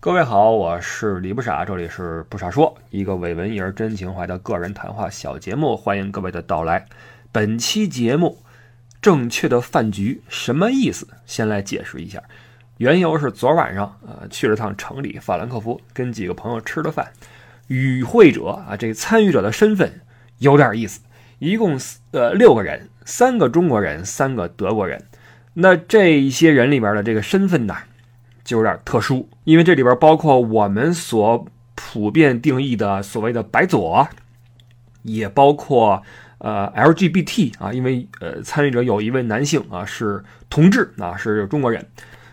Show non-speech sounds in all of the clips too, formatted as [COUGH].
各位好，我是李不傻，这里是不傻说，一个伪文艺而真情怀的个人谈话小节目，欢迎各位的到来。本期节目正确的饭局什么意思？先来解释一下。缘由是昨晚上呃去了趟城里法兰克福，跟几个朋友吃了饭。与会者啊，这参与者的身份有点意思，一共呃六个人，三个中国人，三个德国人。那这一些人里边的这个身份呢？就有点特殊，因为这里边包括我们所普遍定义的所谓的白左，也包括呃 LGBT 啊，因为呃参与者有一位男性啊是同志啊是中国人，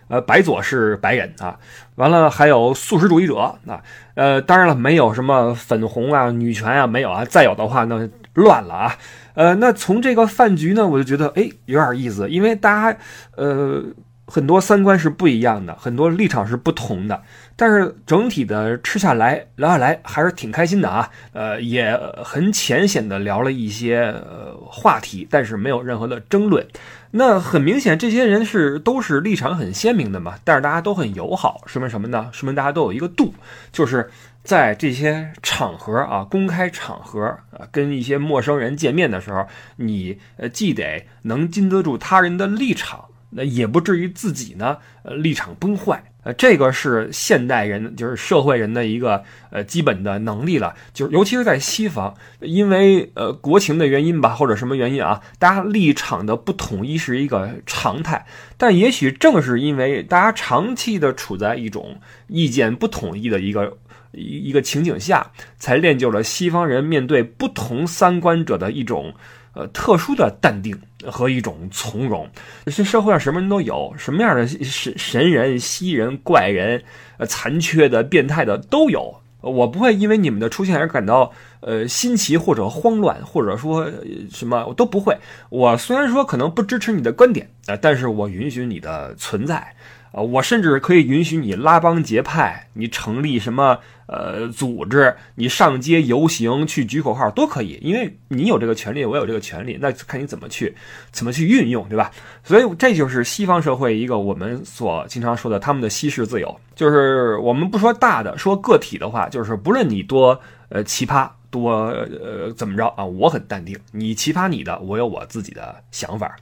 呃白左是白人啊，完了还有素食主义者啊，呃当然了没有什么粉红啊女权啊没有啊，再有的话那乱了啊，呃那从这个饭局呢我就觉得哎有点意思，因为大家呃。很多三观是不一样的，很多立场是不同的，但是整体的吃下来聊下来还是挺开心的啊。呃，也很浅显的聊了一些呃话题，但是没有任何的争论。那很明显，这些人是都是立场很鲜明的嘛，但是大家都很友好，说明什么呢？说明大家都有一个度，就是在这些场合啊，公开场合啊，跟一些陌生人见面的时候，你呃既得能经得住他人的立场。那也不至于自己呢，呃，立场崩坏，呃，这个是现代人，就是社会人的一个呃基本的能力了。就是尤其是在西方，因为呃国情的原因吧，或者什么原因啊，大家立场的不统一是一个常态。但也许正是因为大家长期的处在一种意见不统一的一个一一个情景下，才练就了西方人面对不同三观者的一种。呃，特殊的淡定和一种从容，这社会上什么人都有，什么样的神神人、稀人、怪人，呃，残缺的、变态的都有。我不会因为你们的出现而感到呃新奇或者慌乱，或者说什么我都不会。我虽然说可能不支持你的观点啊，但是我允许你的存在。啊，我甚至可以允许你拉帮结派，你成立什么呃组织，你上街游行去举口号都可以，因为你有这个权利，我有这个权利，那看你怎么去怎么去运用，对吧？所以这就是西方社会一个我们所经常说的他们的稀释自由，就是我们不说大的，说个体的话，就是不论你多呃奇葩，多呃怎么着啊，我很淡定，你奇葩你的，我有我自己的想法。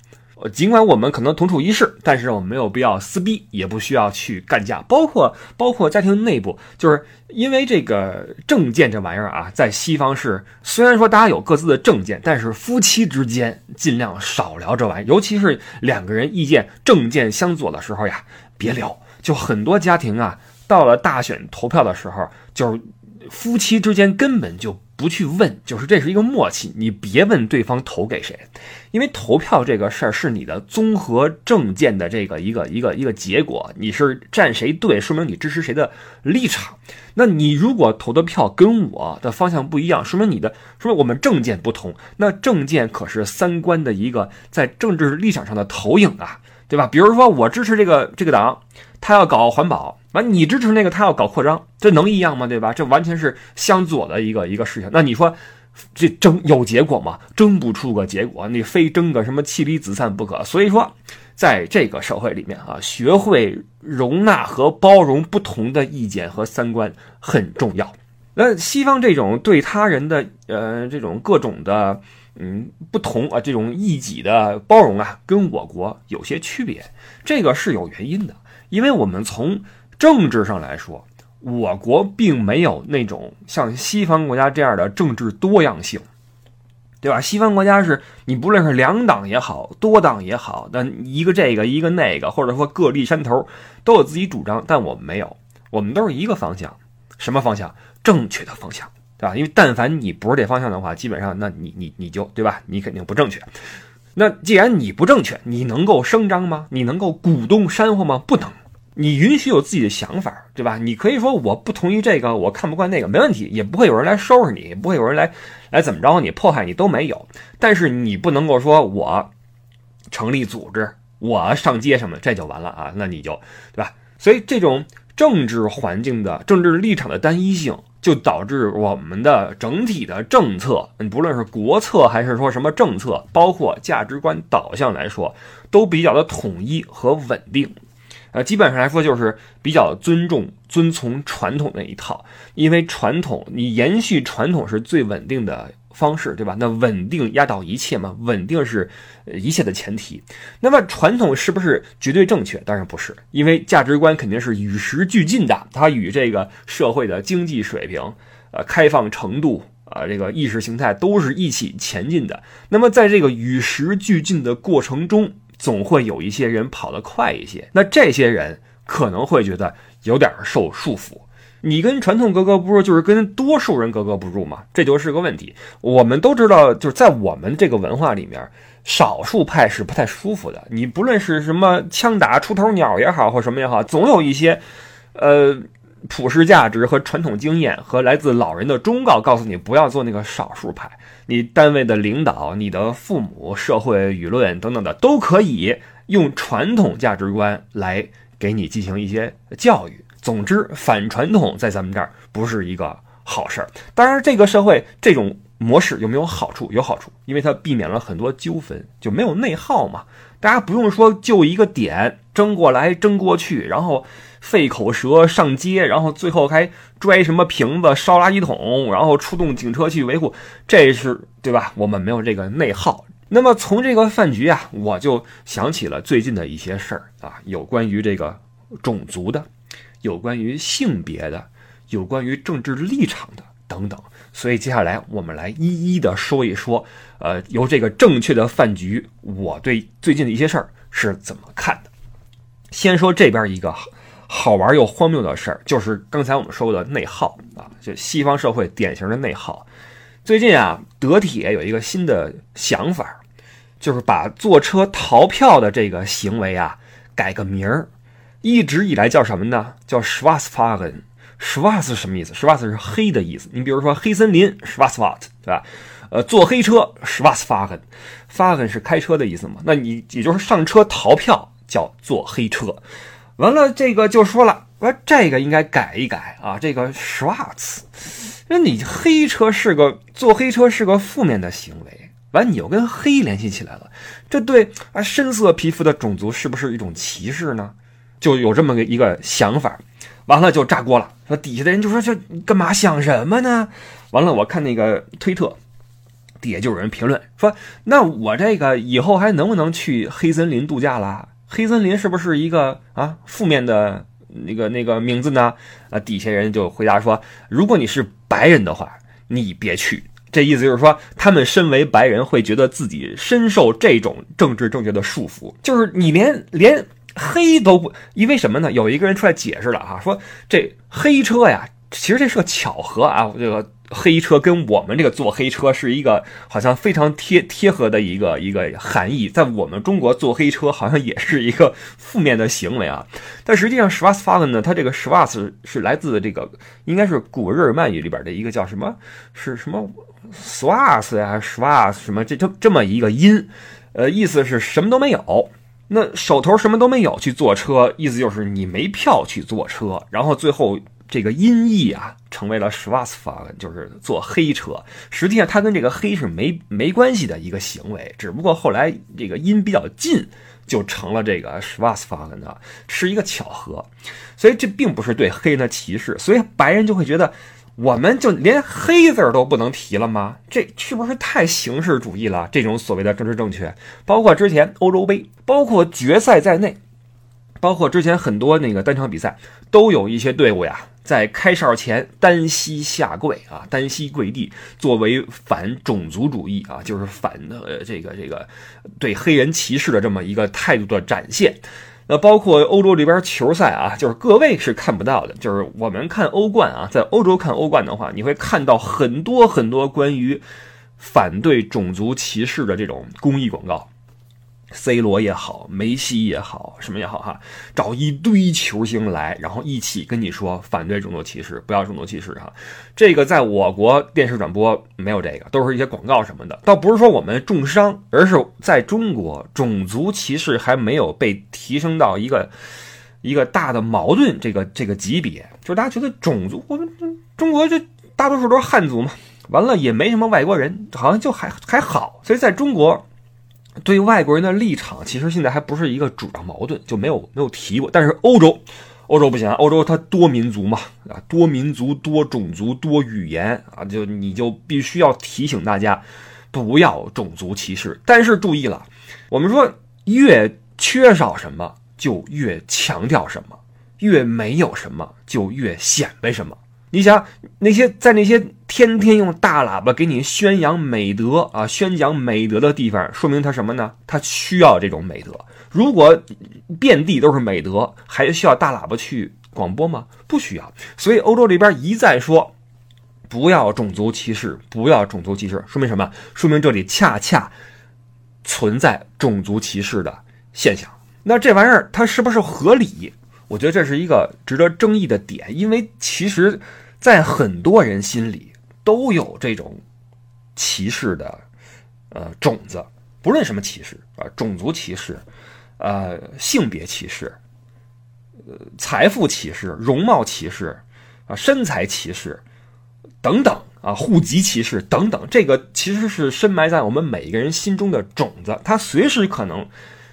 尽管我们可能同处一室，但是我们没有必要撕逼，也不需要去干架。包括包括家庭内部，就是因为这个政见这玩意儿啊，在西方是虽然说大家有各自的政见，但是夫妻之间尽量少聊这玩意儿，尤其是两个人意见政见相左的时候呀，别聊。就很多家庭啊，到了大选投票的时候，就是夫妻之间根本就。不去问，就是这是一个默契。你别问对方投给谁，因为投票这个事儿是你的综合政见的这个一个一个一个结果。你是站谁队，说明你支持谁的立场。那你如果投的票跟我的方向不一样，说明你的说明我们政见不同。那政见可是三观的一个在政治立场上的投影啊，对吧？比如说我支持这个这个党，他要搞环保。完，你支持那个，他要搞扩张，这能一样吗？对吧？这完全是相左的一个一个事情。那你说，这争有结果吗？争不出个结果，你非争个什么妻离子散不可。所以说，在这个社会里面啊，学会容纳和包容不同的意见和三观很重要。那西方这种对他人的呃这种各种的嗯不同啊，这种异己的包容啊，跟我国有些区别，这个是有原因的，因为我们从政治上来说，我国并没有那种像西方国家这样的政治多样性，对吧？西方国家是你不论是两党也好，多党也好，那一个这个一个那个，或者说各立山头，都有自己主张。但我们没有，我们都是一个方向，什么方向？正确的方向，对吧？因为但凡你不是这方向的话，基本上那你你你就对吧？你肯定不正确。那既然你不正确，你能够声张吗？你能够鼓动煽乎吗？不能。你允许有自己的想法，对吧？你可以说我不同意这个，我看不惯那个，没问题，也不会有人来收拾你，不会有人来来怎么着你，迫害你都没有。但是你不能够说我成立组织，我上街什么，这就完了啊？那你就对吧？所以这种政治环境的政治立场的单一性，就导致我们的整体的政策，你不论是国策还是说什么政策，包括价值观导向来说，都比较的统一和稳定。呃，基本上来说就是比较尊重、遵从传统那一套，因为传统你延续传统是最稳定的方式，对吧？那稳定压倒一切嘛，稳定是一切的前提。那么传统是不是绝对正确？当然不是，因为价值观肯定是与时俱进的，它与这个社会的经济水平、呃开放程度。啊，这个意识形态都是一起前进的。那么，在这个与时俱进的过程中，总会有一些人跑得快一些。那这些人可能会觉得有点受束缚。你跟传统格格不入，就是跟多数人格格不入嘛，这就是个问题。我们都知道，就是在我们这个文化里面，少数派是不太舒服的。你不论是什么枪打出头鸟也好，或什么也好，总有一些，呃。普世价值和传统经验和来自老人的忠告，告诉你不要做那个少数派。你单位的领导、你的父母、社会舆论等等的，都可以用传统价值观来给你进行一些教育。总之，反传统在咱们这儿不是一个好事儿。当然，这个社会这种模式有没有好处？有好处，因为它避免了很多纠纷，就没有内耗嘛。大家不用说就一个点争过来争过去，然后。费口舌上街，然后最后还拽什么瓶子、烧垃圾桶，然后出动警车去维护，这是对吧？我们没有这个内耗。那么从这个饭局啊，我就想起了最近的一些事儿啊，有关于这个种族的，有关于性别的，有关于政治立场的等等。所以接下来我们来一一的说一说，呃，由这个正确的饭局，我对最近的一些事儿是怎么看的。先说这边一个。好玩又荒谬的事儿，就是刚才我们说过的内耗啊，就西方社会典型的内耗。最近啊，德铁有一个新的想法，就是把坐车逃票的这个行为啊改个名儿。一直以来叫什么呢？叫 Schwarzfahren。Schwarz 是什么意思？Schwarz 是黑的意思。你比如说黑森林 Schwarzwald，对吧？呃，坐黑车 Schwarzfahren。Fahren 是开车的意思嘛？那你也就是上车逃票叫坐黑车。完了，这个就说了，说这个应该改一改啊。这个 Schwarz，那你黑车是个坐黑车是个负面的行为，完你又跟黑联系起来了，这对啊深色皮肤的种族是不是一种歧视呢？就有这么个一个想法，完了就炸锅了。说底下的人就说这干嘛想什么呢？完了，我看那个推特底下就有人评论说，那我这个以后还能不能去黑森林度假了？黑森林是不是一个啊负面的那个那个名字呢？啊，底下人就回答说，如果你是白人的话，你别去。这意思就是说，他们身为白人会觉得自己深受这种政治正确的束缚，就是你连连黑都不，因为什么呢？有一个人出来解释了哈，说这黑车呀，其实这是个巧合啊，这个。黑车跟我们这个坐黑车是一个好像非常贴贴合的一个一个含义，在我们中国坐黑车好像也是一个负面的行为啊。但实际上，Schwarzfahren 呢，它这个 Schwarz 是来自这个应该是古日耳曼语里边的一个叫什么是什么 Schwarz 呀，Schwarz 什么这这这么一个音，呃，意思是什么都没有。那手头什么都没有去坐车，意思就是你没票去坐车，然后最后。这个音译啊，成为了 Schwarzfahren，就是坐黑车。实际上，它跟这个黑是没没关系的一个行为，只不过后来这个音比较近，就成了这个 Schwarzfahren 的，是一个巧合。所以这并不是对黑人的歧视，所以白人就会觉得，我们就连黑字都不能提了吗？这是不是太形式主义了？这种所谓的政治正确，包括之前欧洲杯，包括决赛在内，包括之前很多那个单场比赛，都有一些队伍呀。在开哨前单膝下跪啊，单膝跪地，作为反种族主义啊，就是反的这个这个对黑人歧视的这么一个态度的展现。那包括欧洲这边球赛啊，就是各位是看不到的，就是我们看欧冠啊，在欧洲看欧冠的话，你会看到很多很多关于反对种族歧视的这种公益广告。C 罗也好，梅西也好，什么也好哈，找一堆球星来，然后一起跟你说反对种族歧视，不要种族歧视哈。这个在我国电视转播没有这个，都是一些广告什么的。倒不是说我们重伤，而是在中国种族歧视还没有被提升到一个一个大的矛盾这个这个级别。就是大家觉得种族，我们中国就大多数都是汉族嘛，完了也没什么外国人，好像就还还好。所以在中国。对外国人的立场，其实现在还不是一个主要矛盾，就没有没有提过。但是欧洲，欧洲不行啊，欧洲它多民族嘛，啊，多民族、多种族、多语言啊，就你就必须要提醒大家不要种族歧视。但是注意了，我们说越缺少什么就越强调什么，越没有什么就越显摆什么。你想那些在那些天天用大喇叭给你宣扬美德啊、宣讲美德的地方，说明他什么呢？他需要这种美德。如果遍地都是美德，还需要大喇叭去广播吗？不需要。所以欧洲这边一再说不要种族歧视，不要种族歧视，说明什么？说明这里恰恰存在种族歧视的现象。那这玩意儿它是不是合理？我觉得这是一个值得争议的点，因为其实。在很多人心里都有这种歧视的呃种子，不论什么歧视啊，种族歧视，呃，性别歧视，呃，财富歧视，容貌歧视，啊，身材歧视等等啊，户籍歧视等等，这个其实是深埋在我们每一个人心中的种子，它随时可能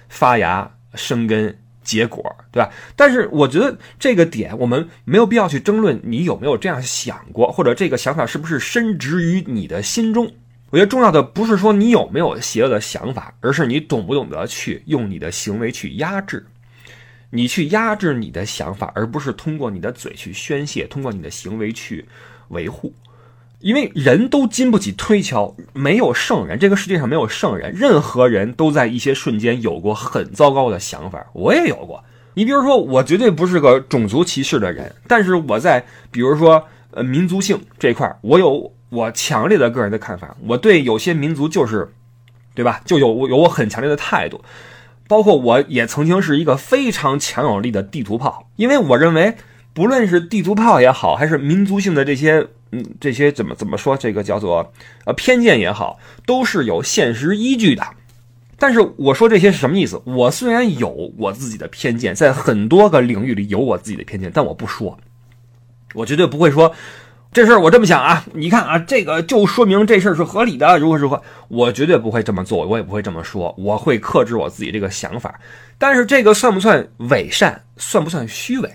发芽生根。结果，对吧？但是我觉得这个点我们没有必要去争论，你有没有这样想过，或者这个想法是不是深植于你的心中？我觉得重要的不是说你有没有邪恶的想法，而是你懂不懂得去用你的行为去压制，你去压制你的想法，而不是通过你的嘴去宣泄，通过你的行为去维护。因为人都经不起推敲，没有圣人，这个世界上没有圣人，任何人都在一些瞬间有过很糟糕的想法，我也有过。你比如说，我绝对不是个种族歧视的人，但是我在比如说呃民族性这块，我有我强烈的个人的看法，我对有些民族就是，对吧？就有有我很强烈的态度，包括我也曾经是一个非常强有力的地图炮，因为我认为，不论是地图炮也好，还是民族性的这些。嗯，这些怎么怎么说？这个叫做呃偏见也好，都是有现实依据的。但是我说这些是什么意思？我虽然有我自己的偏见，在很多个领域里有我自己的偏见，但我不说，我绝对不会说这事儿我这么想啊。你看啊，这个就说明这事儿是合理的，如何如何，我绝对不会这么做，我也不会这么说，我会克制我自己这个想法。但是这个算不算伪善？算不算虚伪？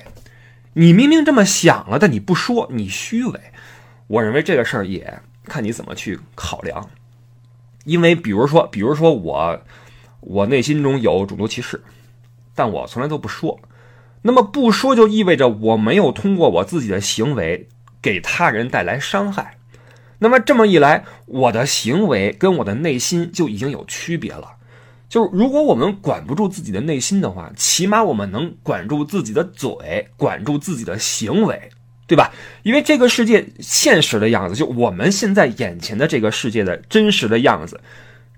你明明这么想了，但你不说，你虚伪。我认为这个事儿也看你怎么去考量，因为比如说，比如说我，我内心中有种族歧视，但我从来都不说，那么不说就意味着我没有通过我自己的行为给他人带来伤害，那么这么一来，我的行为跟我的内心就已经有区别了。就是如果我们管不住自己的内心的话，起码我们能管住自己的嘴，管住自己的行为。对吧？因为这个世界现实的样子，就我们现在眼前的这个世界的真实的样子，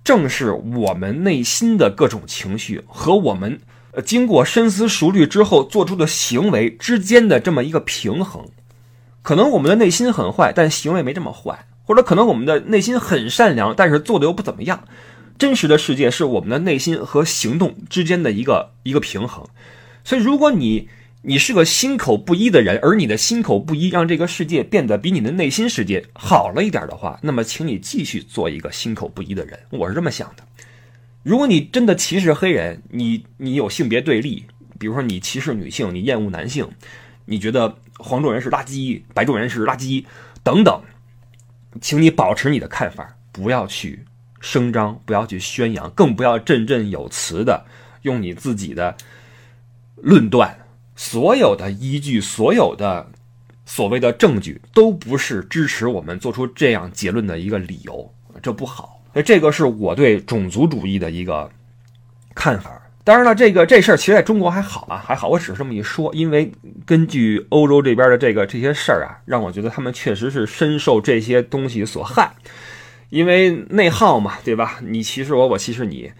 正是我们内心的各种情绪和我们呃经过深思熟虑之后做出的行为之间的这么一个平衡。可能我们的内心很坏，但行为没这么坏；或者可能我们的内心很善良，但是做的又不怎么样。真实的世界是我们的内心和行动之间的一个一个平衡。所以，如果你你是个心口不一的人，而你的心口不一让这个世界变得比你的内心世界好了一点的话，那么请你继续做一个心口不一的人。我是这么想的。如果你真的歧视黑人，你你有性别对立，比如说你歧视女性，你厌恶男性，你觉得黄种人是垃圾，白种人是垃圾等等，请你保持你的看法，不要去声张，不要去宣扬，更不要振振有词的用你自己的论断。所有的依据，所有的所谓的证据，都不是支持我们做出这样结论的一个理由，这不好。那这个是我对种族主义的一个看法。当然了，这个这事儿其实在中国还好啊，还好。我只是这么一说，因为根据欧洲这边的这个这些事儿啊，让我觉得他们确实是深受这些东西所害，因为内耗嘛，对吧？你歧视我，我歧视你。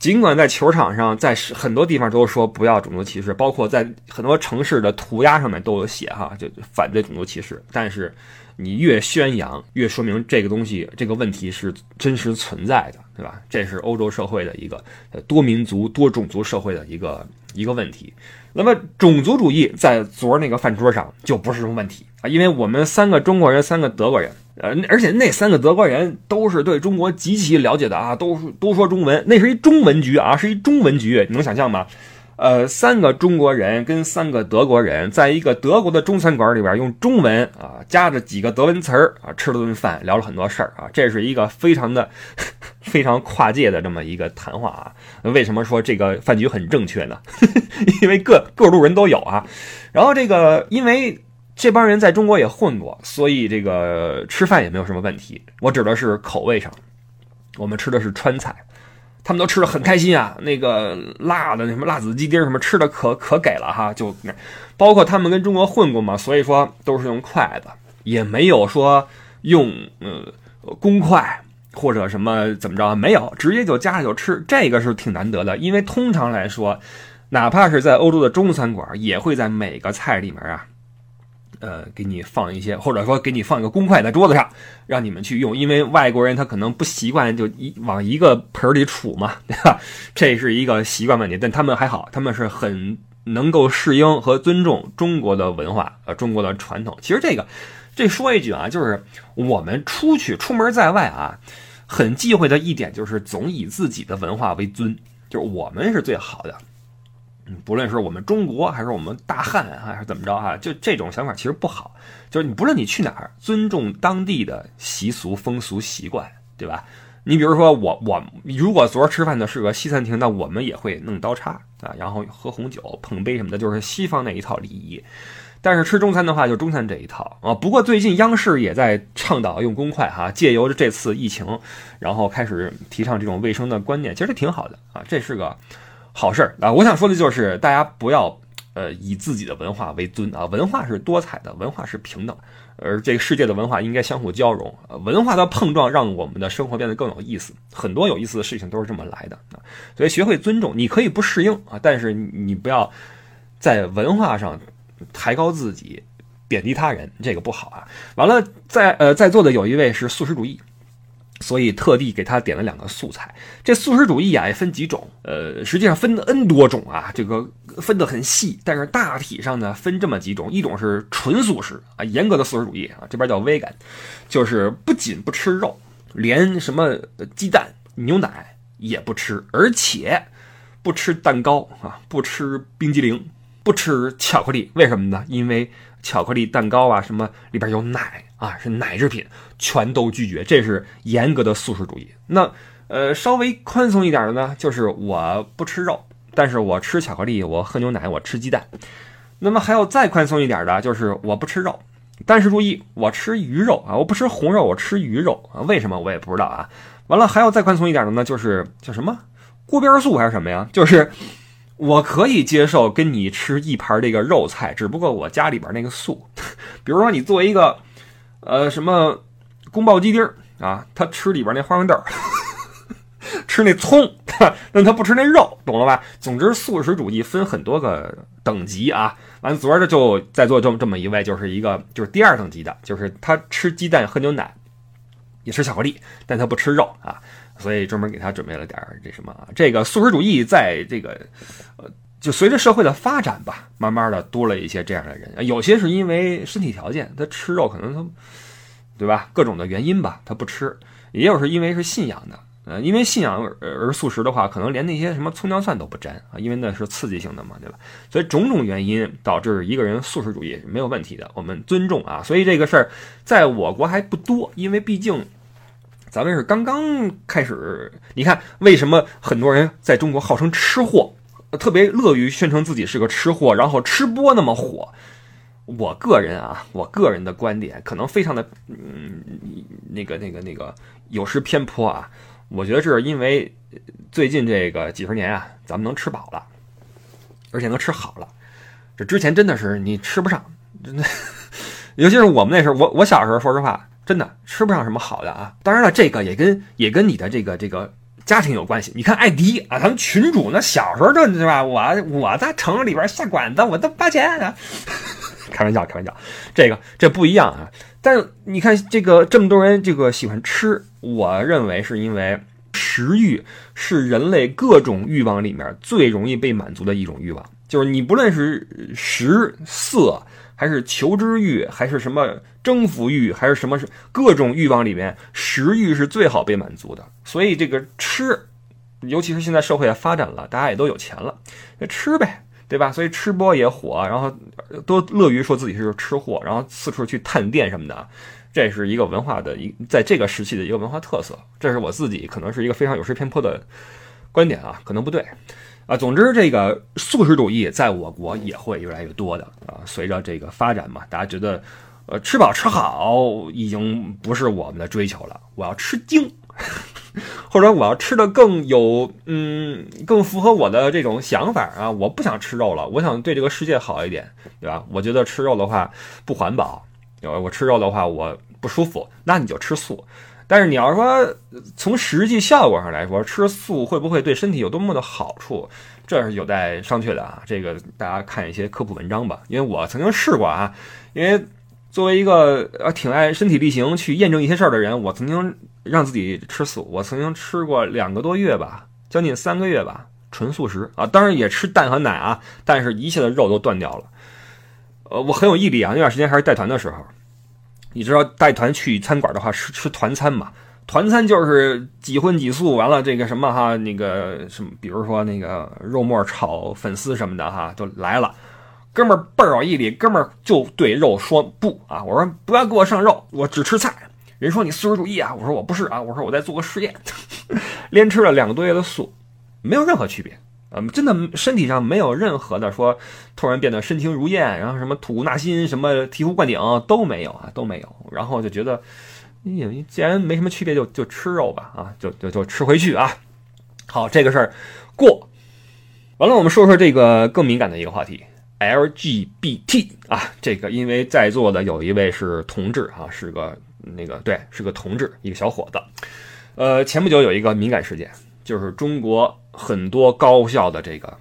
尽管在球场上，在很多地方都说不要种族歧视，包括在很多城市的涂鸦上面都有写哈，就反对种族歧视。但是你越宣扬，越说明这个东西、这个问题是真实存在的，对吧？这是欧洲社会的一个多民族、多种族社会的一个一个问题。那么种族主义在昨儿那个饭桌上就不是什么问题啊，因为我们三个中国人，三个德国人，呃，而且那三个德国人都是对中国极其了解的啊，都都说中文，那是一中文局啊，是一中文局，你能想象吗？呃，三个中国人跟三个德国人在一个德国的中餐馆里边用中文啊，夹着几个德文词儿啊，吃了顿饭，聊了很多事儿啊，这是一个非常的 [LAUGHS] 非常跨界的这么一个谈话啊。为什么说这个饭局很正确呢？[LAUGHS] 因为各各路人都有啊。然后这个，因为这帮人在中国也混过，所以这个吃饭也没有什么问题。我指的是口味上，我们吃的是川菜。他们都吃的很开心啊，那个辣的那什么辣子鸡丁什么吃的可可给了哈，就包括他们跟中国混过嘛，所以说都是用筷子，也没有说用呃公筷或者什么怎么着，没有，直接就夹着就吃，这个是挺难得的，因为通常来说，哪怕是在欧洲的中餐馆，也会在每个菜里面啊。呃，给你放一些，或者说给你放一个公筷在桌子上，让你们去用。因为外国人他可能不习惯就一往一个盆里杵嘛，[LAUGHS] 对吧？这是一个习惯问题。但他们还好，他们是很能够适应和尊重中国的文化，呃，中国的传统。其实这个，这说一句啊，就是我们出去出门在外啊，很忌讳的一点就是总以自己的文化为尊，就是我们是最好的。不论是我们中国还是我们大汉还是怎么着哈，就这种想法其实不好。就是你不论你去哪儿，尊重当地的习俗风俗习惯，对吧？你比如说我我如果昨儿吃饭的是个西餐厅，那我们也会弄刀叉啊，然后喝红酒碰杯什么的，就是西方那一套礼仪。但是吃中餐的话，就中餐这一套啊。不过最近央视也在倡导用公筷哈，借由着这次疫情，然后开始提倡这种卫生的观念，其实挺好的啊。这是个。好事啊！我想说的就是，大家不要呃以自己的文化为尊啊。文化是多彩的，文化是平等，而这个世界的文化应该相互交融。文化的碰撞让我们的生活变得更有意思。很多有意思的事情都是这么来的啊。所以学会尊重，你可以不适应啊，但是你不要在文化上抬高自己，贬低他人，这个不好啊。完了，在呃在座的有一位是素食主义。所以特地给他点了两个素菜。这素食主义啊也分几种，呃，实际上分 N 多种啊，这个分得很细。但是大体上呢分这么几种：一种是纯素食啊，严格的素食主义啊，这边叫 vegan，就是不仅不吃肉，连什么鸡蛋、牛奶也不吃，而且不吃蛋糕啊，不吃冰激凌，不吃巧克力。为什么呢？因为巧克力蛋糕啊什么里边有奶。啊，是奶制品，全都拒绝，这是严格的素食主义。那呃，稍微宽松一点的呢，就是我不吃肉，但是我吃巧克力，我喝牛奶，我吃鸡蛋。那么还有再宽松一点的，就是我不吃肉，但是注意，我吃鱼肉啊，我不吃红肉，我吃鱼肉啊。为什么我也不知道啊。完了，还有再宽松一点的呢，就是叫什么锅边素还是什么呀？就是我可以接受跟你吃一盘这个肉菜，只不过我家里边那个素，[LAUGHS] 比如说你作为一个。呃，什么宫保鸡丁啊？他吃里边那花生豆，[LAUGHS] 吃那葱，[LAUGHS] 但他不吃那肉，懂了吧？总之，素食主义分很多个等级啊。完，昨儿的就在座这么这么一位，就是一个就是第二等级的，就是他吃鸡蛋、喝牛奶，也吃巧克力，但他不吃肉啊。所以专门给他准备了点这什么啊这个素食主义，在这个呃。就随着社会的发展吧，慢慢的多了一些这样的人，有些是因为身体条件，他吃肉可能他，对吧？各种的原因吧，他不吃；也有是因为是信仰的，呃，因为信仰而素食的话，可能连那些什么葱姜蒜都不沾啊，因为那是刺激性的嘛，对吧？所以种种原因导致一个人素食主义没有问题的，我们尊重啊。所以这个事儿在我国还不多，因为毕竟咱们是刚刚开始。你看，为什么很多人在中国号称吃货？特别乐于宣称自己是个吃货，然后吃播那么火。我个人啊，我个人的观点可能非常的，嗯，那个、那个、那个有失偏颇啊。我觉得是因为最近这个几十年啊，咱们能吃饱了，而且能吃好了。这之前真的是你吃不上，真的。[LAUGHS] 尤其是我们那时候，我我小时候，说实话，真的吃不上什么好的啊。当然了，这个也跟也跟你的这个这个。家庭有关系，你看艾迪啊，咱们群主那小时候就对吧？我我在城里边下馆子，我都花钱，[LAUGHS] 开玩笑，开玩笑，这个这不一样啊。但你看这个这么多人这个喜欢吃，我认为是因为食欲是人类各种欲望里面最容易被满足的一种欲望，就是你不论是食色还是求知欲，还是什么征服欲，还是什么是各种欲望里面，食欲是最好被满足的。所以这个吃，尤其是现在社会也发展了，大家也都有钱了，那吃呗，对吧？所以吃播也火，然后都乐于说自己是吃货，然后四处去探店什么的。这是一个文化的一，在这个时期的一个文化特色。这是我自己可能是一个非常有失偏颇的观点啊，可能不对。啊，总之，这个素食主义在我国也会越来越多的啊。随着这个发展嘛，大家觉得，呃，吃饱吃好已经不是我们的追求了。我要吃精，[LAUGHS] 或者我要吃的更有，嗯，更符合我的这种想法啊。我不想吃肉了，我想对这个世界好一点，对吧？我觉得吃肉的话不环保，我吃肉的话我不舒服，那你就吃素。但是你要说从实际效果上来说，吃素会不会对身体有多么的好处，这是有待商榷的啊。这个大家看一些科普文章吧。因为我曾经试过啊，因为作为一个呃挺爱身体力行去验证一些事儿的人，我曾经让自己吃素。我曾经吃过两个多月吧，将近三个月吧，纯素食啊。当然也吃蛋和奶啊，但是一切的肉都断掉了。呃，我很有毅力啊。那段时间还是带团的时候。你知道带团去餐馆的话，吃吃团餐嘛？团餐就是几荤几素，完了这个什么哈，那个什么，比如说那个肉末炒粉丝什么的哈，就来了。哥们儿倍儿有毅力，哥们儿就对肉说不啊！我说不要给我上肉，我只吃菜。人说你素食主义啊？我说我不是啊，我说我在做个实验，[LAUGHS] 连吃了两个多月的素，没有任何区别。嗯，真的身体上没有任何的说突然变得身轻如燕，然后什么吐纳新，什么醍醐灌顶都没有啊，都没有。然后就觉得，你既然没什么区别，就就吃肉吧，啊，就就就吃回去啊。好，这个事儿过完了，我们说说这个更敏感的一个话题，LGBT 啊，这个因为在座的有一位是同志啊，是个那个对，是个同志，一个小伙子。呃，前不久有一个敏感事件，就是中国。很多高校的这个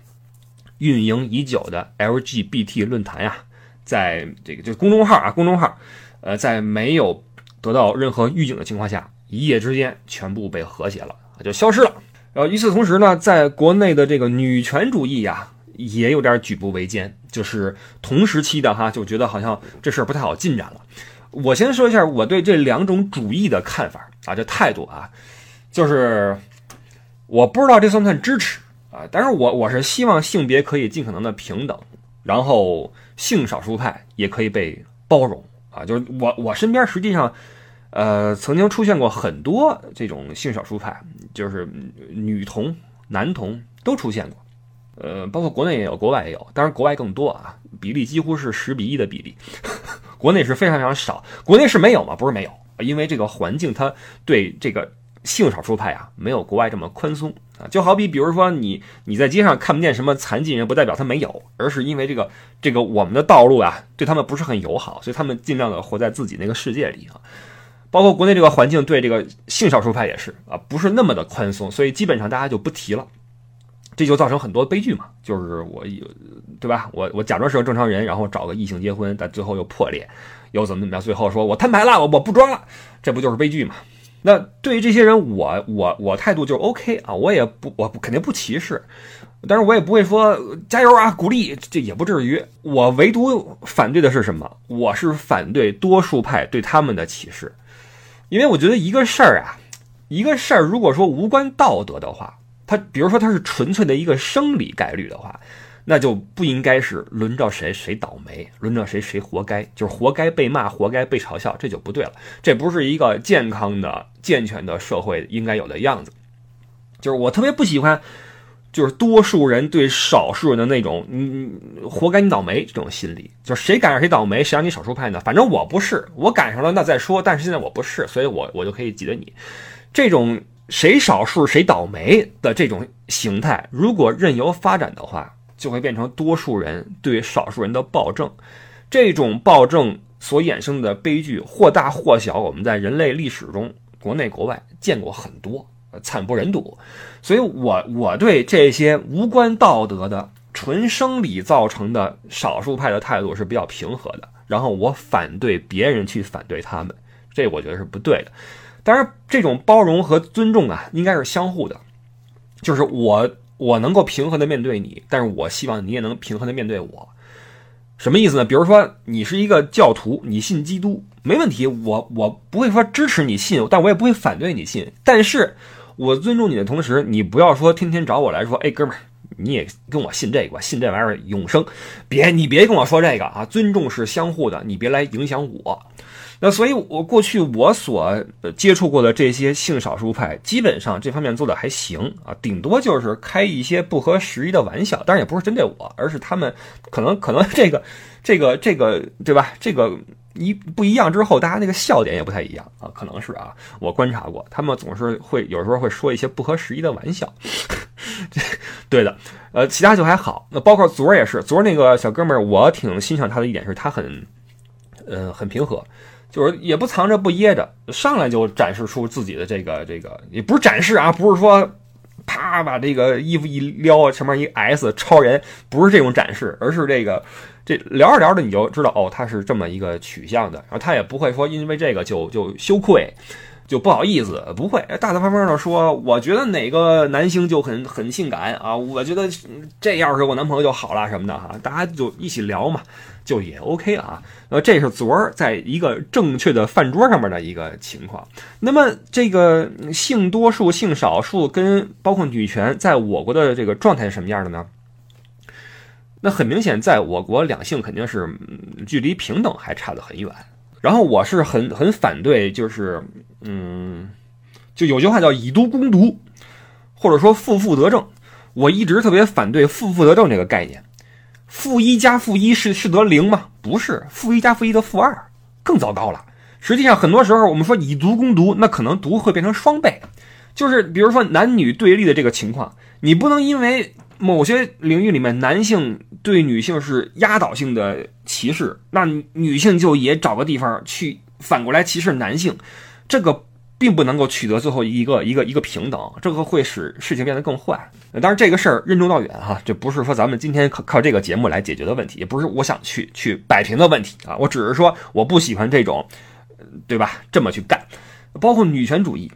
运营已久的 LGBT 论坛呀，在这个就公众号啊，公众号，呃，在没有得到任何预警的情况下，一夜之间全部被和谐了，就消失了。然后与此同时呢，在国内的这个女权主义呀，也有点举步维艰，就是同时期的哈，就觉得好像这事儿不太好进展了。我先说一下我对这两种主义的看法啊，这态度啊，就是。我不知道这算不算支持啊？但是我我是希望性别可以尽可能的平等，然后性少数派也可以被包容啊。就是我我身边实际上，呃，曾经出现过很多这种性少数派，就是女同、男同都出现过，呃，包括国内也有，国外也有，当然国外更多啊，比例几乎是十比一的比例，[LAUGHS] 国内是非常非常少。国内是没有吗？不是没有，因为这个环境它对这个。性少数派啊，没有国外这么宽松啊，就好比比如说你你在街上看不见什么残疾人，不代表他没有，而是因为这个这个我们的道路啊，对他们不是很友好，所以他们尽量的活在自己那个世界里啊。包括国内这个环境对这个性少数派也是啊，不是那么的宽松，所以基本上大家就不提了，这就造成很多悲剧嘛。就是我有对吧？我我假装是个正常人，然后找个异性结婚，但最后又破裂，又怎么怎么样？最后说我摊牌了，我我不装了，这不就是悲剧嘛？那对于这些人，我我我态度就 OK 啊，我也不我肯定不歧视，但是我也不会说加油啊，鼓励，这也不至于。我唯独反对的是什么？我是反对多数派对他们的歧视，因为我觉得一个事儿啊，一个事儿如果说无关道德的话，它比如说它是纯粹的一个生理概率的话。那就不应该是轮着谁谁倒霉，轮着谁谁活该，就是活该被骂，活该被嘲笑，这就不对了。这不是一个健康的、健全的社会应该有的样子。就是我特别不喜欢，就是多数人对少数人的那种“嗯，活该你倒霉”这种心理。就是谁赶上谁倒霉，谁让你少数派呢？反正我不是，我赶上了那再说。但是现在我不是，所以我我就可以记得你这种谁少数谁倒霉的这种形态，如果任由发展的话。就会变成多数人对少数人的暴政，这种暴政所衍生的悲剧或大或小，我们在人类历史中国内国外见过很多，惨不忍睹。所以，我我对这些无关道德的、纯生理造成的少数派的态度是比较平和的。然后，我反对别人去反对他们，这我觉得是不对的。当然，这种包容和尊重啊，应该是相互的，就是我。我能够平和的面对你，但是我希望你也能平和的面对我。什么意思呢？比如说你是一个教徒，你信基督，没问题，我我不会说支持你信，但我也不会反对你信，但是我尊重你的同时，你不要说天天找我来说，哎，哥们儿。你也跟我信这个，信这玩意儿永生，别你别跟我说这个啊！尊重是相互的，你别来影响我。那所以，我过去我所接触过的这些性少数派，基本上这方面做的还行啊，顶多就是开一些不合时宜的玩笑，当然也不是针对我，而是他们可能可能这个这个这个对吧？这个一不一样之后，大家那个笑点也不太一样啊，可能是啊，我观察过，他们总是会有时候会说一些不合时宜的玩笑。[LAUGHS] 对的，呃，其他就还好。那包括昨儿也是，昨儿那个小哥们儿，我挺欣赏他的一点是，他很，呃，很平和，就是也不藏着不掖着，上来就展示出自己的这个这个，也不是展示啊，不是说啪把这个衣服一撩，前面一 S 超人，不是这种展示，而是这个这聊着聊着你就知道，哦，他是这么一个取向的，然后他也不会说因为这个就就羞愧。就不好意思，不会大大方方的说，我觉得哪个男星就很很性感啊，我觉得这要是我男朋友就好了什么的哈，大家就一起聊嘛，就也 OK 啊。呃，这是昨儿在一个正确的饭桌上面的一个情况。那么这个性多数、性少数跟包括女权，在我国的这个状态是什么样的呢？那很明显，在我国两性肯定是距离平等还差得很远。然后我是很很反对，就是嗯，就有句话叫以毒攻毒，或者说负负得正。我一直特别反对负负得正这个概念。负一加负一是是得零吗？不是，负一加负一得负二更糟糕了。实际上，很多时候我们说以毒攻毒，那可能毒会变成双倍。就是比如说男女对立的这个情况，你不能因为。某些领域里面，男性对女性是压倒性的歧视，那女性就也找个地方去反过来歧视男性，这个并不能够取得最后一个一个一个平等，这个会使事情变得更坏。当然，这个事儿任重道远哈，这不是说咱们今天靠靠这个节目来解决的问题，也不是我想去去摆平的问题啊，我只是说我不喜欢这种，对吧？这么去干，包括女权主义，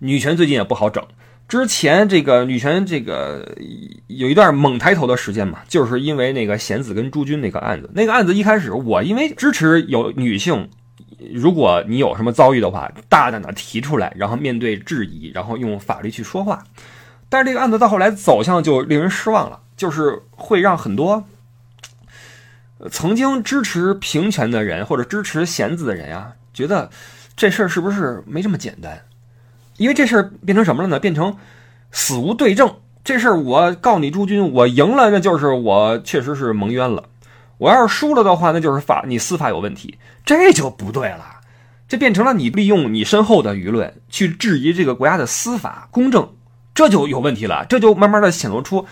女权最近也不好整。之前这个女权这个有一段猛抬头的时间嘛，就是因为那个贤子跟朱军那个案子。那个案子一开始，我因为支持有女性，如果你有什么遭遇的话，大胆的提出来，然后面对质疑，然后用法律去说话。但是这个案子到后来走向就令人失望了，就是会让很多曾经支持平权的人或者支持贤子的人呀，觉得这事儿是不是没这么简单？因为这事儿变成什么了呢？变成死无对证。这事儿我告你诸君，我赢了，那就是我确实是蒙冤了；我要是输了的话，那就是法你司法有问题，这就不对了。这变成了你利用你身后的舆论去质疑这个国家的司法公正，这就有问题了。这就慢慢的显露出，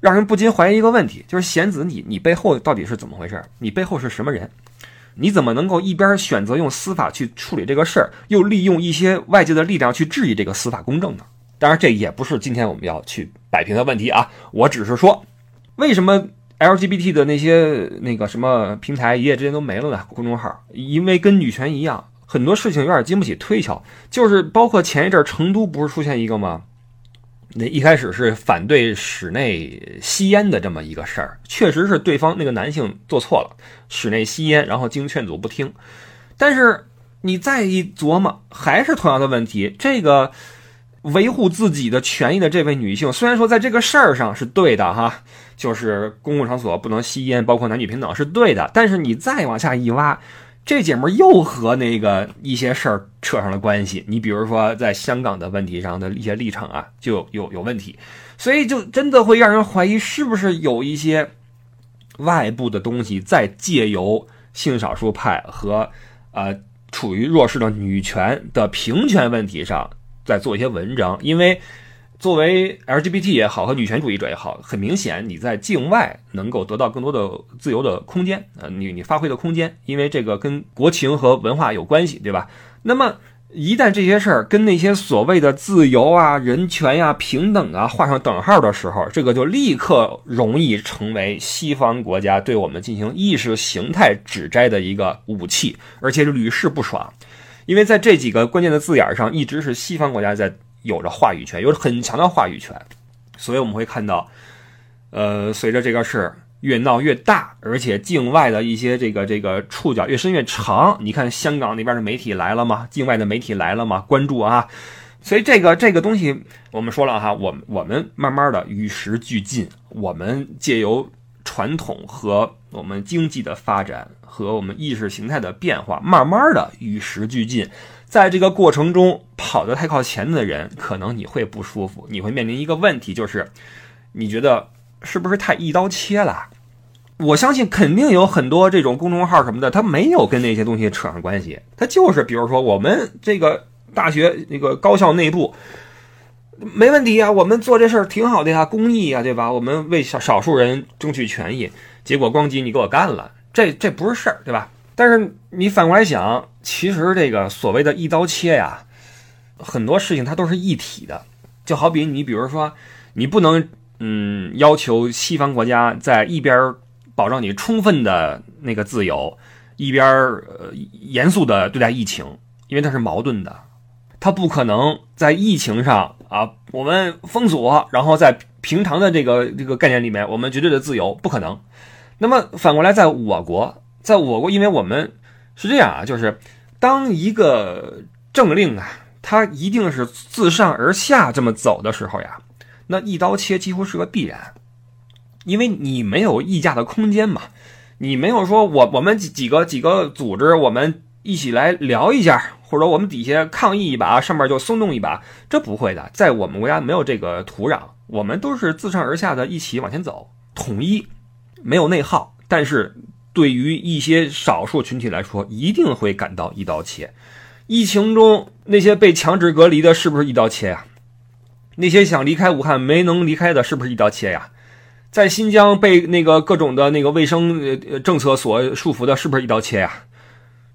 让人不禁怀疑一个问题：就是贤子，你你背后到底是怎么回事？你背后是什么人？你怎么能够一边选择用司法去处理这个事儿，又利用一些外界的力量去质疑这个司法公正呢？当然，这也不是今天我们要去摆平的问题啊。我只是说，为什么 LGBT 的那些那个什么平台一夜之间都没了呢？公众号，因为跟女权一样，很多事情有点经不起推敲。就是包括前一阵成都不是出现一个吗？那一开始是反对室内吸烟的这么一个事儿，确实是对方那个男性做错了，室内吸烟，然后经劝阻不听。但是你再一琢磨，还是同样的问题。这个维护自己的权益的这位女性，虽然说在这个事儿上是对的哈，就是公共场所不能吸烟，包括男女平等是对的，但是你再往下一挖。这姐们又和那个一些事儿扯上了关系，你比如说在香港的问题上的一些立场啊，就有有问题，所以就真的会让人怀疑是不是有一些外部的东西在借由性少数派和呃处于弱势的女权的平权问题上在做一些文章，因为。作为 LGBT 也好和女权主义者也好，很明显你在境外能够得到更多的自由的空间，呃，你你发挥的空间，因为这个跟国情和文化有关系，对吧？那么一旦这些事儿跟那些所谓的自由啊、人权呀、平等啊画上等号的时候，这个就立刻容易成为西方国家对我们进行意识形态指摘的一个武器，而且屡试不爽，因为在这几个关键的字眼上，一直是西方国家在。有着话语权，有着很强的话语权，所以我们会看到，呃，随着这个事越闹越大，而且境外的一些这个这个触角越伸越长。你看香港那边的媒体来了吗？境外的媒体来了吗？关注啊！所以这个这个东西，我们说了哈，我们我们慢慢的与时俱进，我们借由传统和我们经济的发展和我们意识形态的变化，慢慢的与时俱进。在这个过程中，跑得太靠前的人，可能你会不舒服，你会面临一个问题，就是你觉得是不是太一刀切了？我相信肯定有很多这种公众号什么的，他没有跟那些东西扯上关系，他就是比如说我们这个大学那个高校内部没问题啊，我们做这事儿挺好的呀，公益啊，对吧？我们为少少数人争取权益，结果咣叽你给我干了，这这不是事儿，对吧？但是你反过来想，其实这个所谓的一刀切呀，很多事情它都是一体的，就好比你比如说，你不能嗯要求西方国家在一边。保障你充分的那个自由，一边呃严肃的对待疫情，因为它是矛盾的，它不可能在疫情上啊我们封锁，然后在平常的这个这个概念里面，我们绝对的自由不可能。那么反过来，在我国，在我国，因为我们是这样啊，就是当一个政令啊，它一定是自上而下这么走的时候呀，那一刀切几乎是个必然。因为你没有议价的空间嘛，你没有说我我们几几个几个组织，我们一起来聊一下，或者我们底下抗议一把，上面就松动一把，这不会的，在我们国家没有这个土壤，我们都是自上而下的一起往前走，统一，没有内耗。但是对于一些少数群体来说，一定会感到一刀切。疫情中那些被强制隔离的，是不是一刀切呀？那些想离开武汉没能离开的，是不是一刀切呀？在新疆被那个各种的那个卫生呃政策所束缚的，是不是一刀切呀？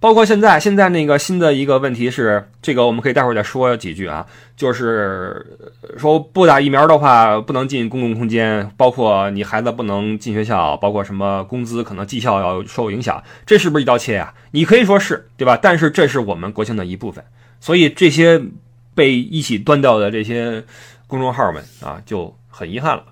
包括现在，现在那个新的一个问题是，这个我们可以待会儿再说几句啊，就是说不打疫苗的话，不能进公共空间，包括你孩子不能进学校，包括什么工资可能绩效要受影响，这是不是一刀切呀？你可以说是对吧？但是这是我们国情的一部分，所以这些被一起端掉的这些公众号们啊，就很遗憾了。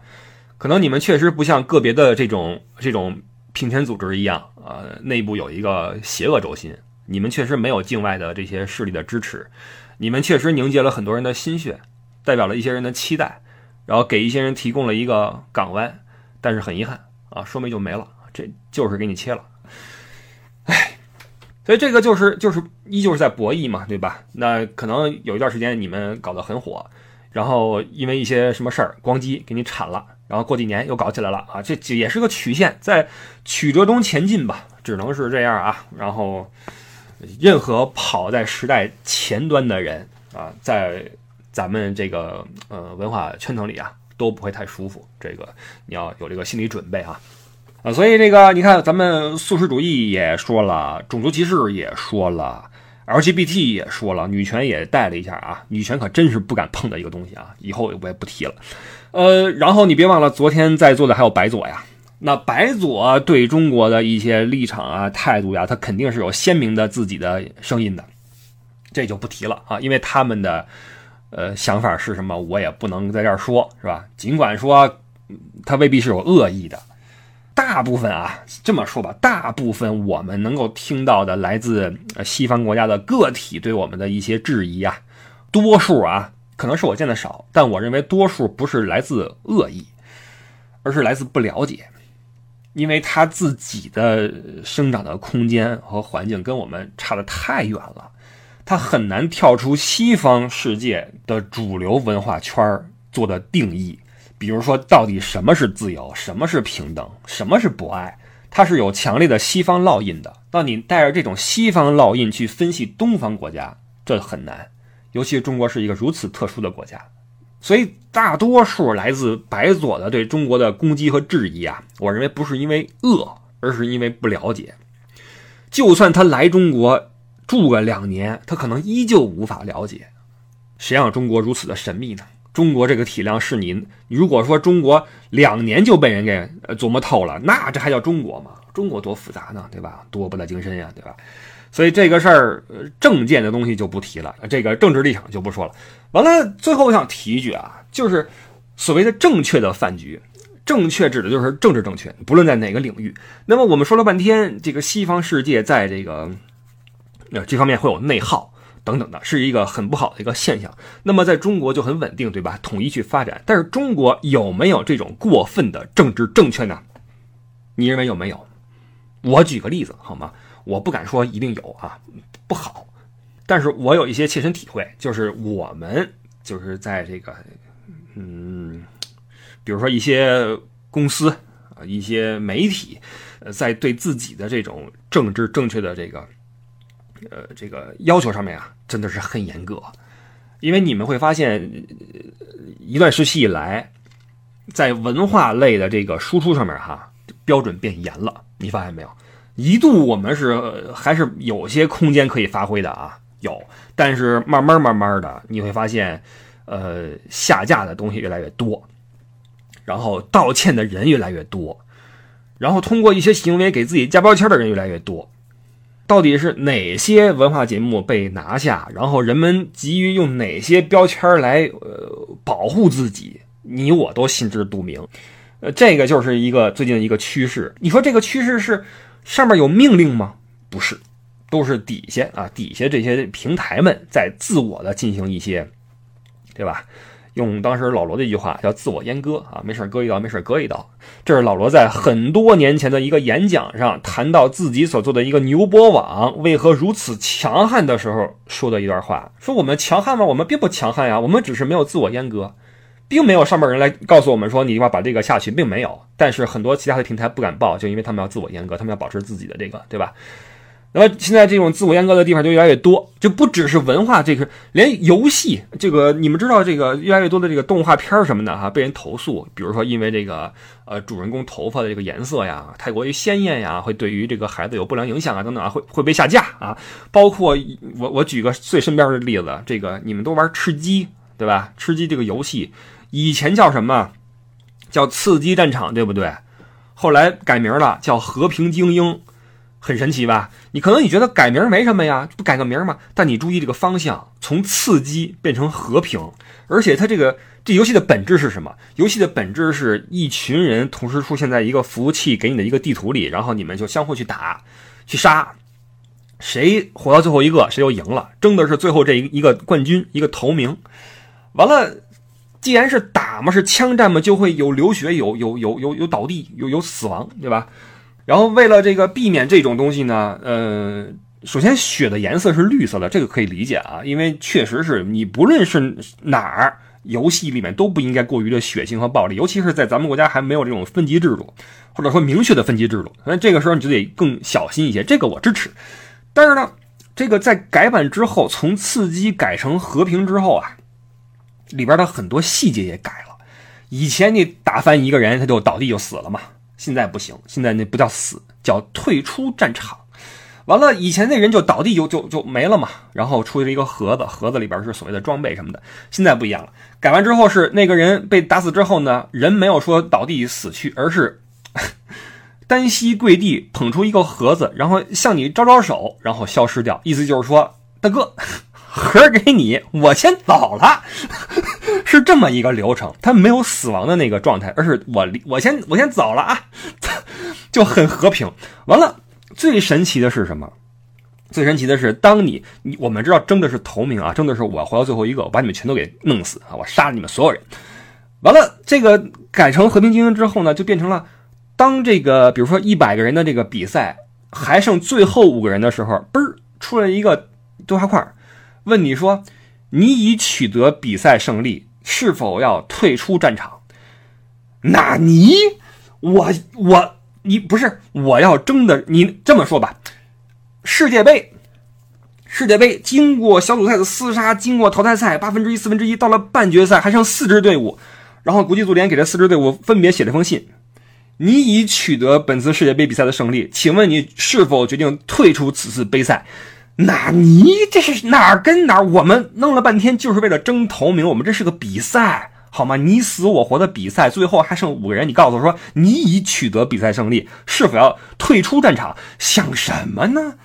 可能你们确实不像个别的这种这种平权组织一样，呃，内部有一个邪恶轴心。你们确实没有境外的这些势力的支持，你们确实凝结了很多人的心血，代表了一些人的期待，然后给一些人提供了一个港湾。但是很遗憾啊，说没就没了，这就是给你切了。唉，所以这个就是就是依旧是在博弈嘛，对吧？那可能有一段时间你们搞得很火，然后因为一些什么事儿，咣叽给你铲了。然后过几年又搞起来了啊，这也是个曲线，在曲折中前进吧，只能是这样啊。然后，任何跑在时代前端的人啊，在咱们这个呃文化圈层里啊，都不会太舒服。这个你要有这个心理准备啊啊。所以这个你看，咱们素食主义也说了，种族歧视也说了，LGBT 也说了，女权也带了一下啊。女权可真是不敢碰的一个东西啊，以后我也不提了。呃，然后你别忘了，昨天在座的还有白左呀。那白左对中国的一些立场啊、态度呀，他肯定是有鲜明的自己的声音的，这就不提了啊，因为他们的呃想法是什么，我也不能在这儿说，是吧？尽管说他未必是有恶意的，大部分啊，这么说吧，大部分我们能够听到的来自西方国家的个体对我们的一些质疑啊，多数啊。可能是我见的少，但我认为多数不是来自恶意，而是来自不了解，因为他自己的生长的空间和环境跟我们差的太远了，他很难跳出西方世界的主流文化圈做的定义。比如说，到底什么是自由，什么是平等，什么是博爱，它是有强烈的西方烙印的。那你带着这种西方烙印去分析东方国家，这很难。尤其中国是一个如此特殊的国家，所以大多数来自白左的对中国的攻击和质疑啊，我认为不是因为恶，而是因为不了解。就算他来中国住个两年，他可能依旧无法了解。谁让中国如此的神秘呢？中国这个体量是您，如果说中国两年就被人给琢磨透了，那这还叫中国吗？中国多复杂呢，对吧？多不得精深呀，对吧？所以这个事儿，政见的东西就不提了，这个政治立场就不说了。完了，最后我想提一句啊，就是所谓的正确的饭局，正确指的就是政治正确，不论在哪个领域。那么我们说了半天，这个西方世界在这个呃这方面会有内耗等等的，是一个很不好的一个现象。那么在中国就很稳定，对吧？统一去发展。但是中国有没有这种过分的政治正确呢？你认为有没有？我举个例子好吗？我不敢说一定有啊，不好。但是我有一些切身体会，就是我们就是在这个嗯。比如说一些公司啊，一些媒体，呃，在对自己的这种政治正确的这个，呃，这个要求上面啊，真的是很严格。因为你们会发现，一段时期以来，在文化类的这个输出上面哈，标准变严了。你发现没有？一度我们是还是有些空间可以发挥的啊，有。但是慢慢慢慢的，你会发现，呃，下架的东西越来越多。然后道歉的人越来越多，然后通过一些行为给自己加标签的人越来越多，到底是哪些文化节目被拿下？然后人们急于用哪些标签来呃保护自己？你我都心知肚明。呃，这个就是一个最近的一个趋势。你说这个趋势是上面有命令吗？不是，都是底下啊底下这些平台们在自我的进行一些，对吧？用当时老罗的一句话叫“自我阉割”啊，没事割一刀，没事割一刀。这是老罗在很多年前的一个演讲上谈到自己所做的一个牛博网为何如此强悍的时候说的一段话。说我们强悍吗？我们并不强悍呀，我们只是没有自我阉割，并没有上面人来告诉我们说你要把这个下去，并没有。但是很多其他的平台不敢报，就因为他们要自我阉割，他们要保持自己的这个，对吧？那么现在这种自我阉割的地方就越来越多，就不只是文化，这个连游戏，这个你们知道，这个越来越多的这个动画片什么的哈，被人投诉，比如说因为这个呃主人公头发的这个颜色呀太过于鲜艳呀，会对于这个孩子有不良影响啊等等啊，会会被下架啊。包括我我举个最身边的例子，这个你们都玩吃鸡对吧？吃鸡这个游戏以前叫什么？叫刺激战场对不对？后来改名了，叫和平精英。很神奇吧？你可能你觉得改名没什么呀，不改个名吗？但你注意这个方向，从刺激变成和平，而且它这个这游戏的本质是什么？游戏的本质是一群人同时出现在一个服务器给你的一个地图里，然后你们就相互去打、去杀，谁活到最后一个谁就赢了，争的是最后这一一个冠军一个头名。完了，既然是打嘛，是枪战嘛，就会有流血、有有有有有倒地、有有死亡，对吧？然后为了这个避免这种东西呢，呃，首先血的颜色是绿色的，这个可以理解啊，因为确实是你不论是哪儿游戏里面都不应该过于的血腥和暴力，尤其是在咱们国家还没有这种分级制度，或者说明确的分级制度，那这个时候你就得更小心一些，这个我支持。但是呢，这个在改版之后，从刺激改成和平之后啊，里边的很多细节也改了。以前你打翻一个人，他就倒地就死了嘛。现在不行，现在那不叫死，叫退出战场。完了，以前那人就倒地就就就没了嘛。然后出了一个盒子，盒子里边是所谓的装备什么的。现在不一样了，改完之后是那个人被打死之后呢，人没有说倒地死去，而是 [LAUGHS] 单膝跪地捧出一个盒子，然后向你招招手，然后消失掉。意思就是说，大哥。盒给你，我先走了，[LAUGHS] 是这么一个流程。他没有死亡的那个状态，而是我我先我先走了啊，[LAUGHS] 就很和平。完了，最神奇的是什么？最神奇的是，当你你我们知道争的是头名啊，争的是我活到最后一个，我把你们全都给弄死啊，我杀了你们所有人。完了，这个改成和平精英之后呢，就变成了当这个比如说一百个人的这个比赛还剩最后五个人的时候，嘣儿出来一个对话框。问你说，你已取得比赛胜利，是否要退出战场？纳尼？我我你不是我要争的。你这么说吧，世界杯，世界杯经过小组赛的厮杀，经过淘汰赛八分之一、四分之一，到了半决赛还剩四支队伍，然后国际足联给这四支队伍分别写了封信，你已取得本次世界杯比赛的胜利，请问你是否决定退出此次杯赛？那你这是哪儿跟哪儿？我们弄了半天就是为了争头名，我们这是个比赛，好吗？你死我活的比赛，最后还剩五个人，你告诉我说你已取得比赛胜利，是否要退出战场？想什么呢？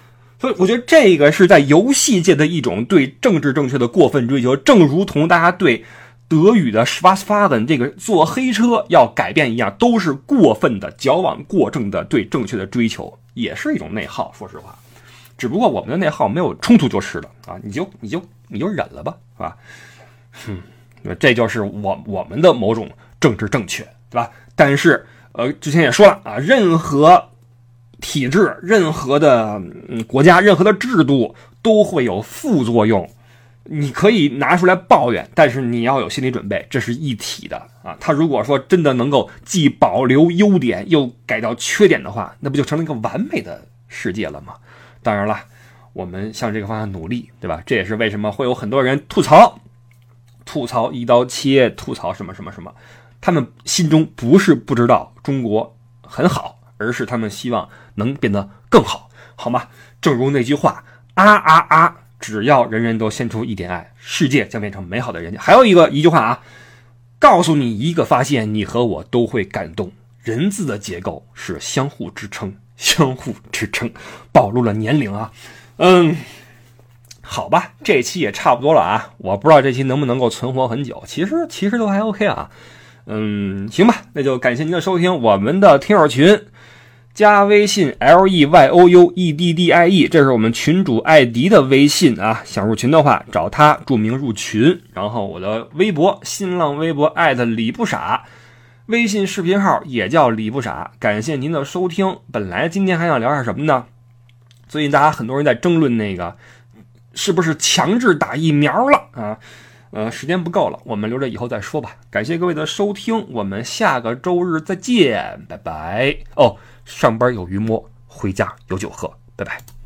所以我觉得这个是在游戏界的一种对政治正确的过分追求，正如同大家对德语的 Schwarzfahren 这个坐黑车要改变一样，都是过分的矫枉过正的对正确的追求，也是一种内耗。说实话，只不过我们的内耗没有冲突就是了啊，你就你就你就忍了吧，是吧？哼，这就是我我们的某种政治正确，对吧？但是呃，之前也说了啊，任何体制、任何的嗯国家、任何的制度都会有副作用。你可以拿出来抱怨，但是你要有心理准备，这是一体的啊。他如果说真的能够既保留优点又改掉缺点的话，那不就成了一个完美的世界了吗？当然了，我们向这个方向努力，对吧？这也是为什么会有很多人吐槽、吐槽一刀切、吐槽什么什么什么。他们心中不是不知道中国很好，而是他们希望能变得更好，好吗？正如那句话，啊啊啊！只要人人都献出一点爱，世界将变成美好的人间。还有一个一句话啊，告诉你一个发现，你和我都会感动。人字的结构是相互支撑，相互支撑，暴露了年龄啊。嗯，好吧，这期也差不多了啊。我不知道这期能不能够存活很久，其实其实都还 OK 啊。嗯，行吧，那就感谢您的收听，我们的听友群。加微信 l e y o u e d d i e，这是我们群主艾迪的微信啊。想入群的话，找他注明入群。然后我的微博、新浪微博艾特李不傻，微信视频号也叫李不傻。感谢您的收听。本来今天还想聊点什么呢？最近大家很多人在争论那个是不是强制打疫苗了啊？呃，时间不够了，我们留着以后再说吧。感谢各位的收听，我们下个周日再见，拜拜。哦。上班有鱼摸，回家有酒喝，拜拜。